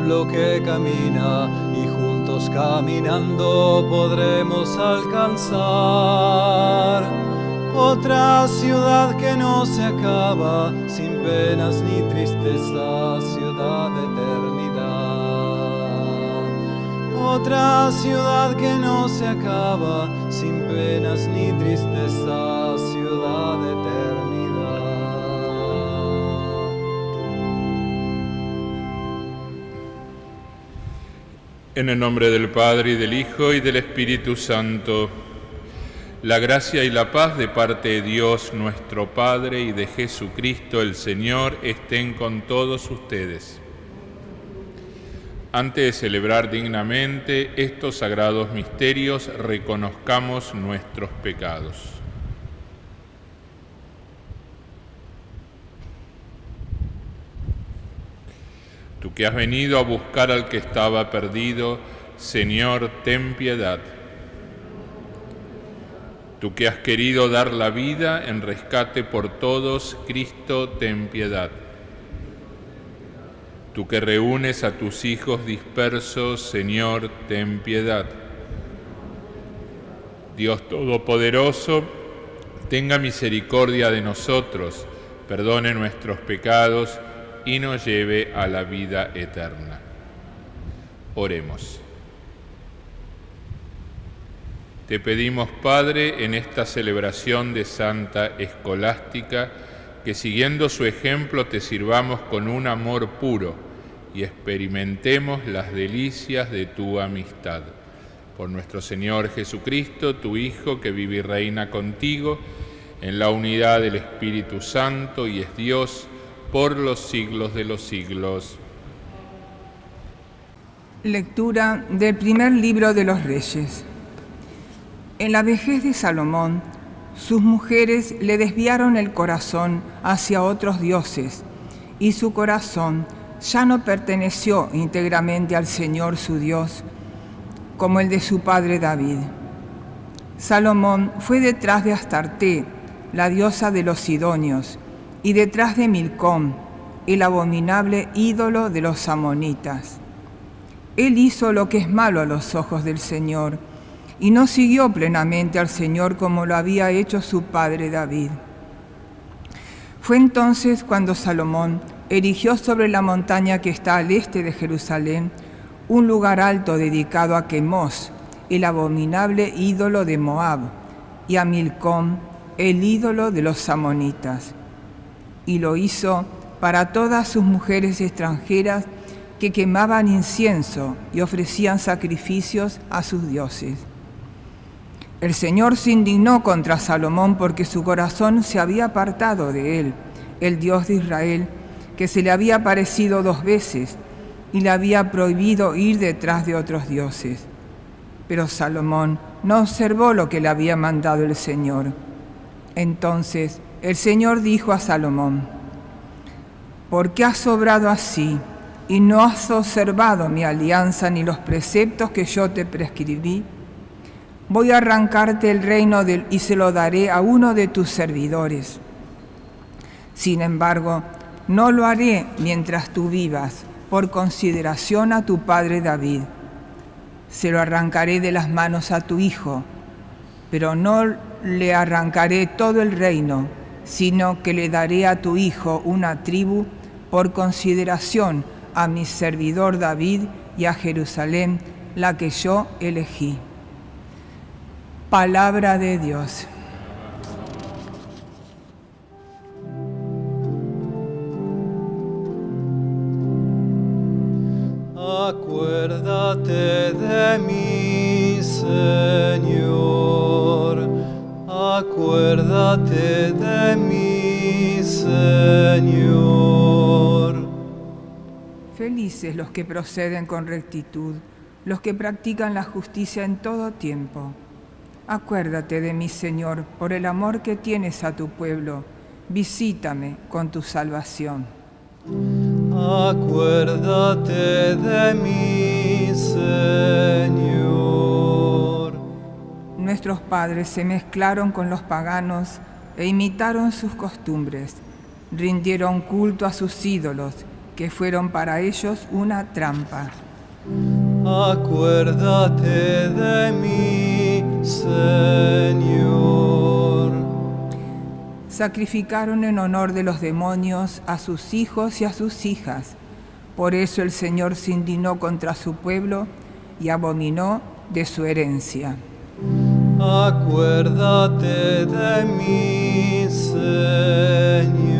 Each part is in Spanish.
Pueblo que camina y juntos caminando podremos alcanzar otra ciudad que no se acaba, sin penas ni tristeza, ciudad de eternidad. Otra ciudad que no se acaba, sin penas ni tristeza, ciudad de En el nombre del Padre y del Hijo y del Espíritu Santo, la gracia y la paz de parte de Dios nuestro Padre y de Jesucristo el Señor estén con todos ustedes. Antes de celebrar dignamente estos sagrados misterios, reconozcamos nuestros pecados. Tú que has venido a buscar al que estaba perdido, Señor, ten piedad. Tú que has querido dar la vida en rescate por todos, Cristo, ten piedad. Tú que reúnes a tus hijos dispersos, Señor, ten piedad. Dios Todopoderoso, tenga misericordia de nosotros, perdone nuestros pecados, y nos lleve a la vida eterna. Oremos. Te pedimos, Padre, en esta celebración de Santa Escolástica, que siguiendo su ejemplo te sirvamos con un amor puro y experimentemos las delicias de tu amistad. Por nuestro Señor Jesucristo, tu Hijo, que vive y reina contigo, en la unidad del Espíritu Santo y es Dios, por los siglos de los siglos. Lectura del primer libro de los Reyes. En la vejez de Salomón, sus mujeres le desviaron el corazón hacia otros dioses, y su corazón ya no perteneció íntegramente al Señor su Dios, como el de su padre David. Salomón fue detrás de Astarte, la diosa de los Sidonios, y detrás de Milcom, el abominable ídolo de los amonitas. Él hizo lo que es malo a los ojos del Señor, y no siguió plenamente al Señor como lo había hecho su padre David. Fue entonces cuando Salomón erigió sobre la montaña que está al este de Jerusalén un lugar alto dedicado a Quemos, el abominable ídolo de Moab, y a Milcom, el ídolo de los amonitas y lo hizo para todas sus mujeres extranjeras que quemaban incienso y ofrecían sacrificios a sus dioses. El Señor se indignó contra Salomón porque su corazón se había apartado de él, el Dios de Israel, que se le había aparecido dos veces y le había prohibido ir detrás de otros dioses. Pero Salomón no observó lo que le había mandado el Señor. Entonces el Señor dijo a Salomón, ¿por qué has obrado así y no has observado mi alianza ni los preceptos que yo te prescribí? Voy a arrancarte el reino y se lo daré a uno de tus servidores. Sin embargo, no lo haré mientras tú vivas, por consideración a tu padre David. Se lo arrancaré de las manos a tu hijo, pero no le arrancaré todo el reino sino que le daré a tu hijo una tribu por consideración a mi servidor David y a Jerusalén, la que yo elegí. Palabra de Dios. Felices los que proceden con rectitud, los que practican la justicia en todo tiempo. Acuérdate de mí, Señor, por el amor que tienes a tu pueblo. Visítame con tu salvación. Acuérdate de mí, Señor nuestros padres se mezclaron con los paganos e imitaron sus costumbres, rindieron culto a sus ídolos que fueron para ellos una trampa. Acuérdate de mí, Señor. Sacrificaron en honor de los demonios a sus hijos y a sus hijas. Por eso el Señor se indignó contra su pueblo y abominó de su herencia. Acuérdate de mí, Señor.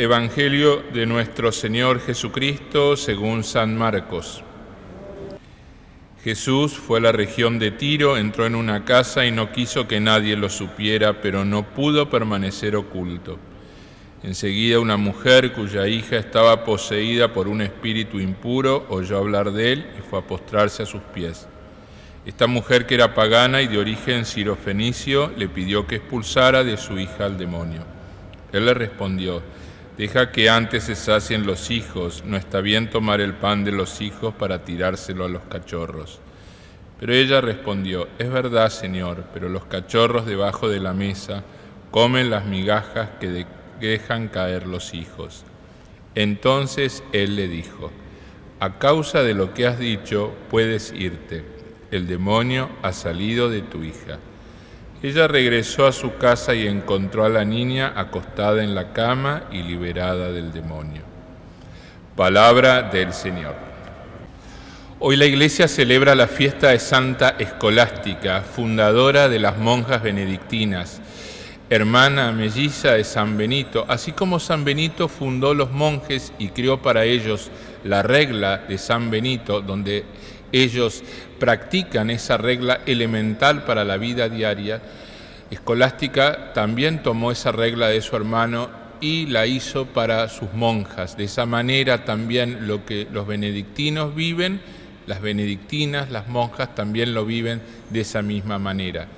Evangelio de nuestro Señor Jesucristo según San Marcos. Jesús fue a la región de Tiro, entró en una casa y no quiso que nadie lo supiera, pero no pudo permanecer oculto. Enseguida una mujer cuya hija estaba poseída por un espíritu impuro oyó hablar de él y fue a postrarse a sus pies. Esta mujer que era pagana y de origen sirofenicio le pidió que expulsara de su hija al demonio. Él le respondió, Deja que antes se sacien los hijos, no está bien tomar el pan de los hijos para tirárselo a los cachorros. Pero ella respondió, Es verdad, Señor, pero los cachorros debajo de la mesa comen las migajas que de- dejan caer los hijos. Entonces él le dijo, A causa de lo que has dicho, puedes irte. El demonio ha salido de tu hija. Ella regresó a su casa y encontró a la niña acostada en la cama y liberada del demonio. Palabra del Señor. Hoy la iglesia celebra la fiesta de Santa Escolástica, fundadora de las monjas benedictinas, hermana melliza de San Benito, así como San Benito fundó los monjes y creó para ellos la regla de San Benito, donde ellos practican esa regla elemental para la vida diaria. Escolástica también tomó esa regla de su hermano y la hizo para sus monjas. De esa manera también lo que los benedictinos viven, las benedictinas, las monjas también lo viven de esa misma manera.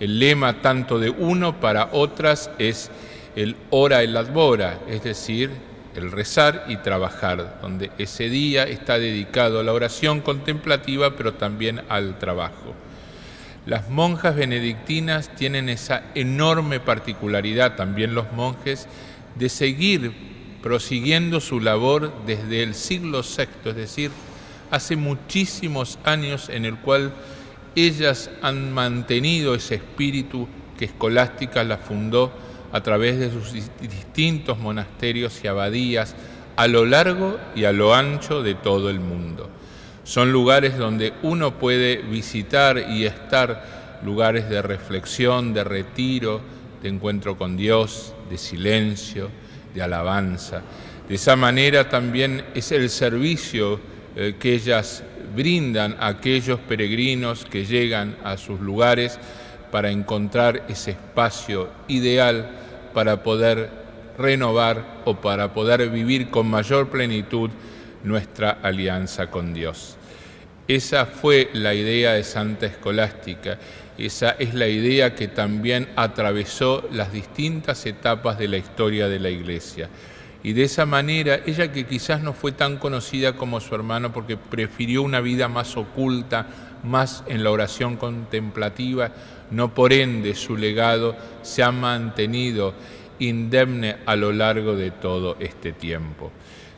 El lema tanto de uno para otras es el ora el advora, es decir, el rezar y trabajar, donde ese día está dedicado a la oración contemplativa, pero también al trabajo. Las monjas benedictinas tienen esa enorme particularidad, también los monjes, de seguir prosiguiendo su labor desde el siglo VI, es decir, hace muchísimos años en el cual ellas han mantenido ese espíritu que Escolástica la fundó a través de sus dis- distintos monasterios y abadías a lo largo y a lo ancho de todo el mundo. Son lugares donde uno puede visitar y estar, lugares de reflexión, de retiro, de encuentro con Dios, de silencio, de alabanza. De esa manera también es el servicio eh, que ellas brindan a aquellos peregrinos que llegan a sus lugares para encontrar ese espacio ideal para poder renovar o para poder vivir con mayor plenitud nuestra alianza con Dios. Esa fue la idea de Santa Escolástica, esa es la idea que también atravesó las distintas etapas de la historia de la Iglesia. Y de esa manera, ella que quizás no fue tan conocida como su hermano porque prefirió una vida más oculta, más en la oración contemplativa, no por ende su legado se ha mantenido indemne a lo largo de todo este tiempo.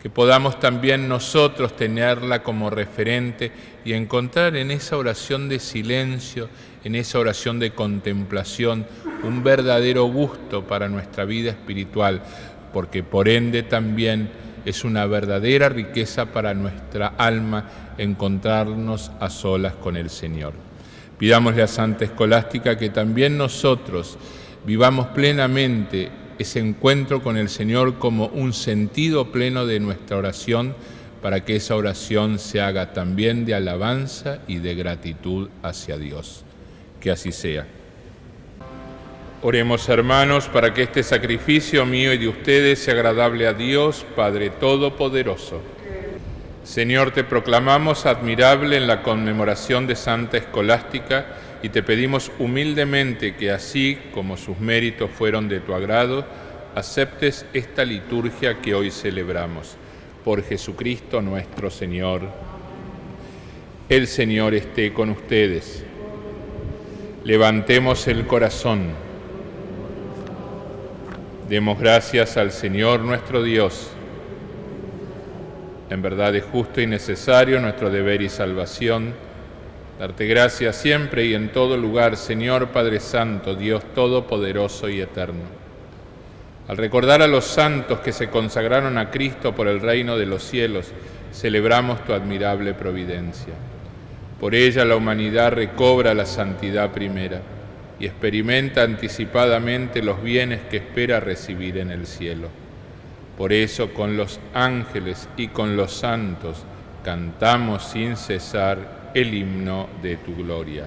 Que podamos también nosotros tenerla como referente y encontrar en esa oración de silencio, en esa oración de contemplación, un verdadero gusto para nuestra vida espiritual, porque por ende también es una verdadera riqueza para nuestra alma encontrarnos a solas con el Señor. Pidámosle a Santa Escolástica que también nosotros vivamos plenamente ese encuentro con el Señor como un sentido pleno de nuestra oración para que esa oración se haga también de alabanza y de gratitud hacia Dios. Que así sea. Oremos hermanos para que este sacrificio mío y de ustedes sea agradable a Dios, Padre Todopoderoso. Señor, te proclamamos admirable en la conmemoración de Santa Escolástica y te pedimos humildemente que así como sus méritos fueron de tu agrado, aceptes esta liturgia que hoy celebramos. Por Jesucristo nuestro Señor. El Señor esté con ustedes. Levantemos el corazón. Demos gracias al Señor nuestro Dios. En verdad es justo y necesario nuestro deber y salvación darte gracias siempre y en todo lugar, Señor Padre Santo, Dios Todopoderoso y Eterno. Al recordar a los santos que se consagraron a Cristo por el reino de los cielos, celebramos tu admirable providencia. Por ella la humanidad recobra la santidad primera y experimenta anticipadamente los bienes que espera recibir en el cielo. Por eso con los ángeles y con los santos cantamos sin cesar el himno de tu gloria.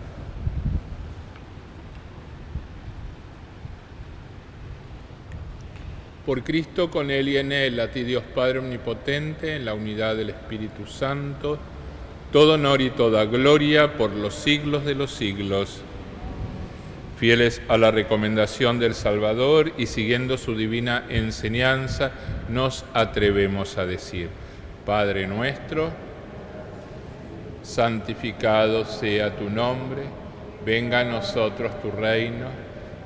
Por Cristo, con Él y en Él, a ti Dios Padre Omnipotente, en la unidad del Espíritu Santo, todo honor y toda gloria por los siglos de los siglos. Fieles a la recomendación del Salvador y siguiendo su divina enseñanza, nos atrevemos a decir, Padre nuestro, santificado sea tu nombre, venga a nosotros tu reino,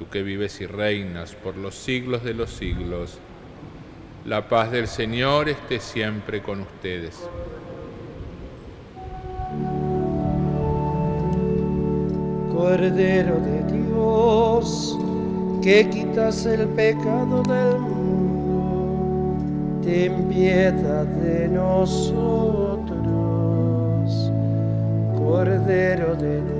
Tú que vives y reinas por los siglos de los siglos. La paz del Señor esté siempre con ustedes. Cordero de Dios, que quitas el pecado del mundo, ten piedad de nosotros. Cordero de Dios,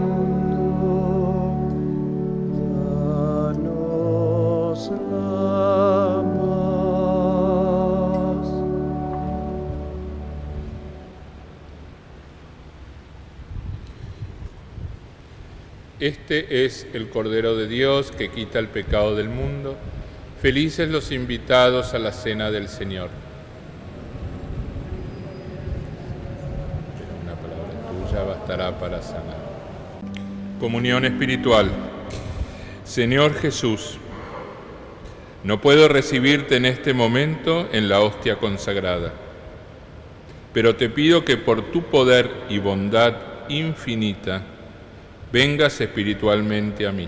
Este es el Cordero de Dios que quita el pecado del mundo. Felices los invitados a la cena del Señor. bastará para sanar. Comunión espiritual. Señor Jesús, no puedo recibirte en este momento en la hostia consagrada, pero te pido que por tu poder y bondad infinita vengas espiritualmente a mí.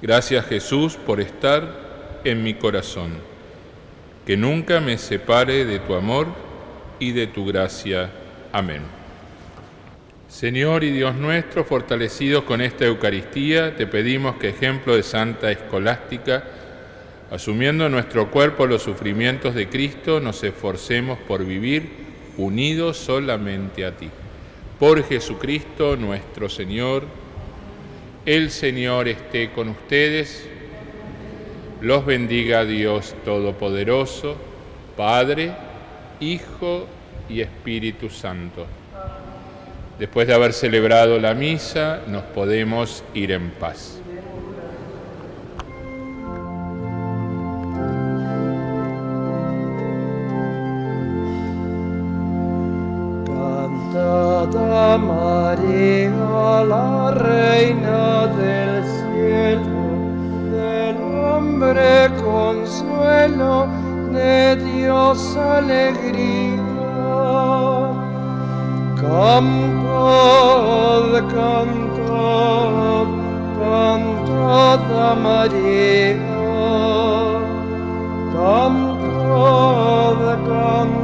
Gracias Jesús por estar en mi corazón, que nunca me separe de tu amor y de tu gracia. Amén. Señor y Dios nuestro, fortalecidos con esta Eucaristía, te pedimos que ejemplo de Santa Escolástica, asumiendo en nuestro cuerpo los sufrimientos de Cristo, nos esforcemos por vivir unidos solamente a ti. Por Jesucristo nuestro Señor, el Señor esté con ustedes, los bendiga Dios Todopoderoso, Padre, Hijo y Espíritu Santo. Después de haber celebrado la misa, nos podemos ir en paz. María, la Reina del cielo, del hombre consuelo, de Dios alegría. Cantad, cantad, cantad a María, cantad, cantad.